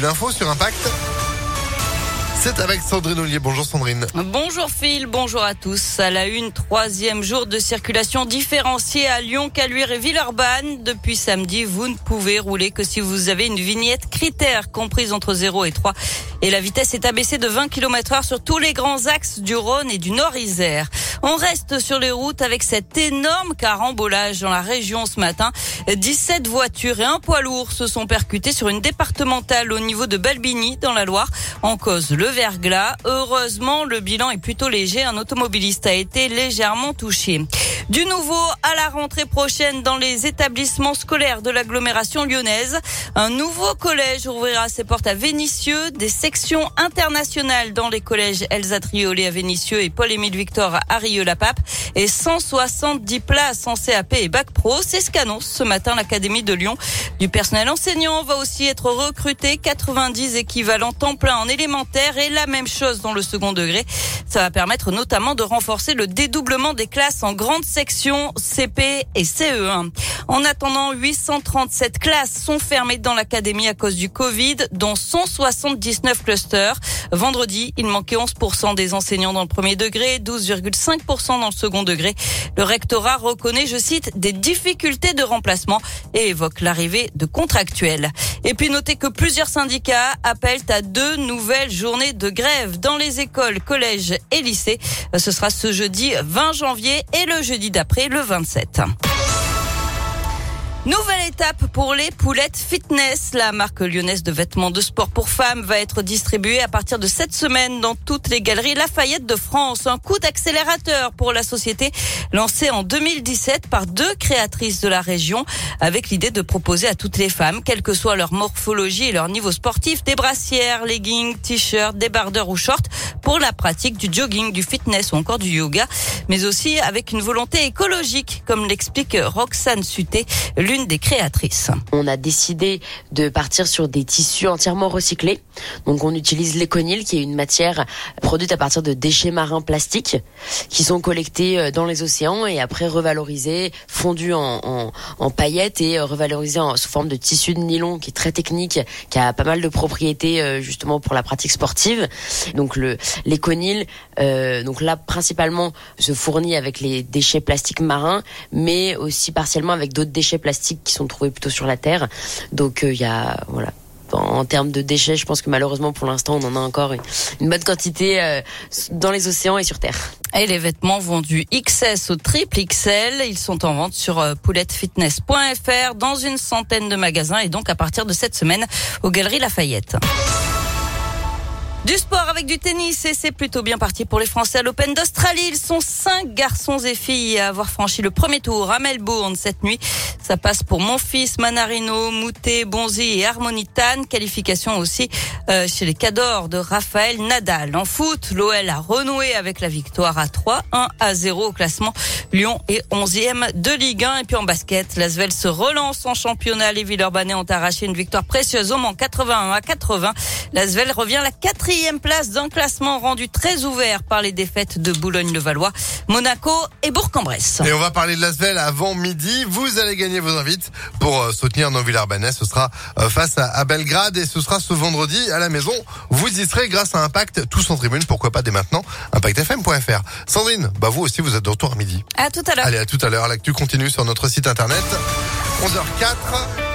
l'info sur Impact. C'est avec Sandrine Ollier. Bonjour Sandrine. Bonjour Phil, bonjour à tous. À la une, troisième jour de circulation différenciée à Lyon, Caluire et Villeurbanne. Depuis samedi, vous ne pouvez rouler que si vous avez une vignette critère comprise entre 0 et 3. Et la vitesse est abaissée de 20 km heure sur tous les grands axes du Rhône et du Nord-Isère. On reste sur les routes avec cet énorme carambolage dans la région ce matin. 17 voitures et un poids lourd se sont percutés sur une départementale au niveau de Balbigny dans la Loire. En cause le verglas. Heureusement, le bilan est plutôt léger. Un automobiliste a été légèrement touché. Du nouveau à la rentrée prochaine dans les établissements scolaires de l'agglomération lyonnaise. Un nouveau collège ouvrira ses portes à Vénissieux, des sections internationales dans les collèges Elsa Triolet à Vénissieux et Paul-Émile Victor à Rieux-la-Pape et 170 places en CAP et Bac Pro. C'est ce qu'annonce ce matin l'Académie de Lyon. Du personnel enseignant va aussi être recruté, 90 équivalents temps plein en élémentaire et la même chose dans le second degré. Ça va permettre notamment de renforcer le dédoublement des classes en grande section CP et CE1. En attendant, 837 classes sont fermées dans l'académie à cause du Covid, dont 179 clusters. Vendredi, il manquait 11% des enseignants dans le premier degré, 12,5% dans le second degré. Le rectorat reconnaît, je cite, des difficultés de remplacement et évoque l'arrivée de contractuels. Et puis notez que plusieurs syndicats appellent à deux nouvelles journées de grève dans les écoles, collèges et lycées. Ce sera ce jeudi 20 janvier et le jeudi d'après, le 27. Nouvelle étape pour les poulettes fitness. La marque lyonnaise de vêtements de sport pour femmes va être distribuée à partir de cette semaine dans toutes les galeries Lafayette de France. Un coup d'accélérateur pour la société lancée en 2017 par deux créatrices de la région avec l'idée de proposer à toutes les femmes, quelle que soit leur morphologie et leur niveau sportif, des brassières, leggings, t-shirts, débardeurs ou shorts pour la pratique du jogging, du fitness ou encore du yoga, mais aussi avec une volonté écologique, comme l'explique Roxane Suté, l'une des créatrices. On a décidé de partir sur des tissus entièrement recyclés. Donc on utilise l'éconil, qui est une matière produite à partir de déchets marins plastiques, qui sont collectés euh, dans les océans et après revalorisés, fondus en, paillettes et euh, revalorisés sous forme de tissu de nylon, qui est très technique, qui a pas mal de propriétés euh, justement pour la pratique sportive. Donc le L'éconil, donc là principalement, se fournit avec les déchets plastiques marins, mais aussi partiellement avec d'autres déchets plastiques qui sont trouvés plutôt sur la terre. Donc euh, il y a voilà en termes de déchets, je pense que malheureusement pour l'instant on en a encore une, bonne quantité euh, dans les océans et sur Terre. Et les vêtements vont du XS au triple XL. Ils sont en vente sur euh, poulettefitness.fr dans une centaine de magasins et donc à partir de cette semaine aux Galeries Lafayette. Du sport avec du tennis et c'est plutôt bien parti pour les Français à l'Open d'Australie. Ils sont cinq garçons et filles à avoir franchi le premier tour à Melbourne cette nuit. Ça passe pour mon fils Manarino, Moutet, Bonzi et Harmonitan. Qualification aussi euh, chez les cadors de Raphaël Nadal. En foot, l'OL a renoué avec la victoire à 3, 1 à 0 au classement. Lyon est 11e de Ligue 1. Et puis en basket, l'Asvel se relance en championnat. Les Villeurbanais ont arraché une victoire précieuse au Mans 81 à 80. L'Asvel revient à la quatrième place d'un classement rendu très ouvert par les défaites de Boulogne-le-Valois, Monaco et Bourg-en-Bresse. Et on va parler de l'Asvel avant midi. Vous allez gagner vos invites pour euh, soutenir nos Villeurbanais. Ce sera euh, face à Belgrade et ce sera ce vendredi à la maison. Vous y serez grâce à Impact, tous en tribune. Pourquoi pas dès maintenant? ImpactFM.fr. Sandrine, bah vous aussi vous êtes de retour à midi. Tout à l'heure. Allez, à tout à l'heure. L'actu continue sur notre site internet. 11h04.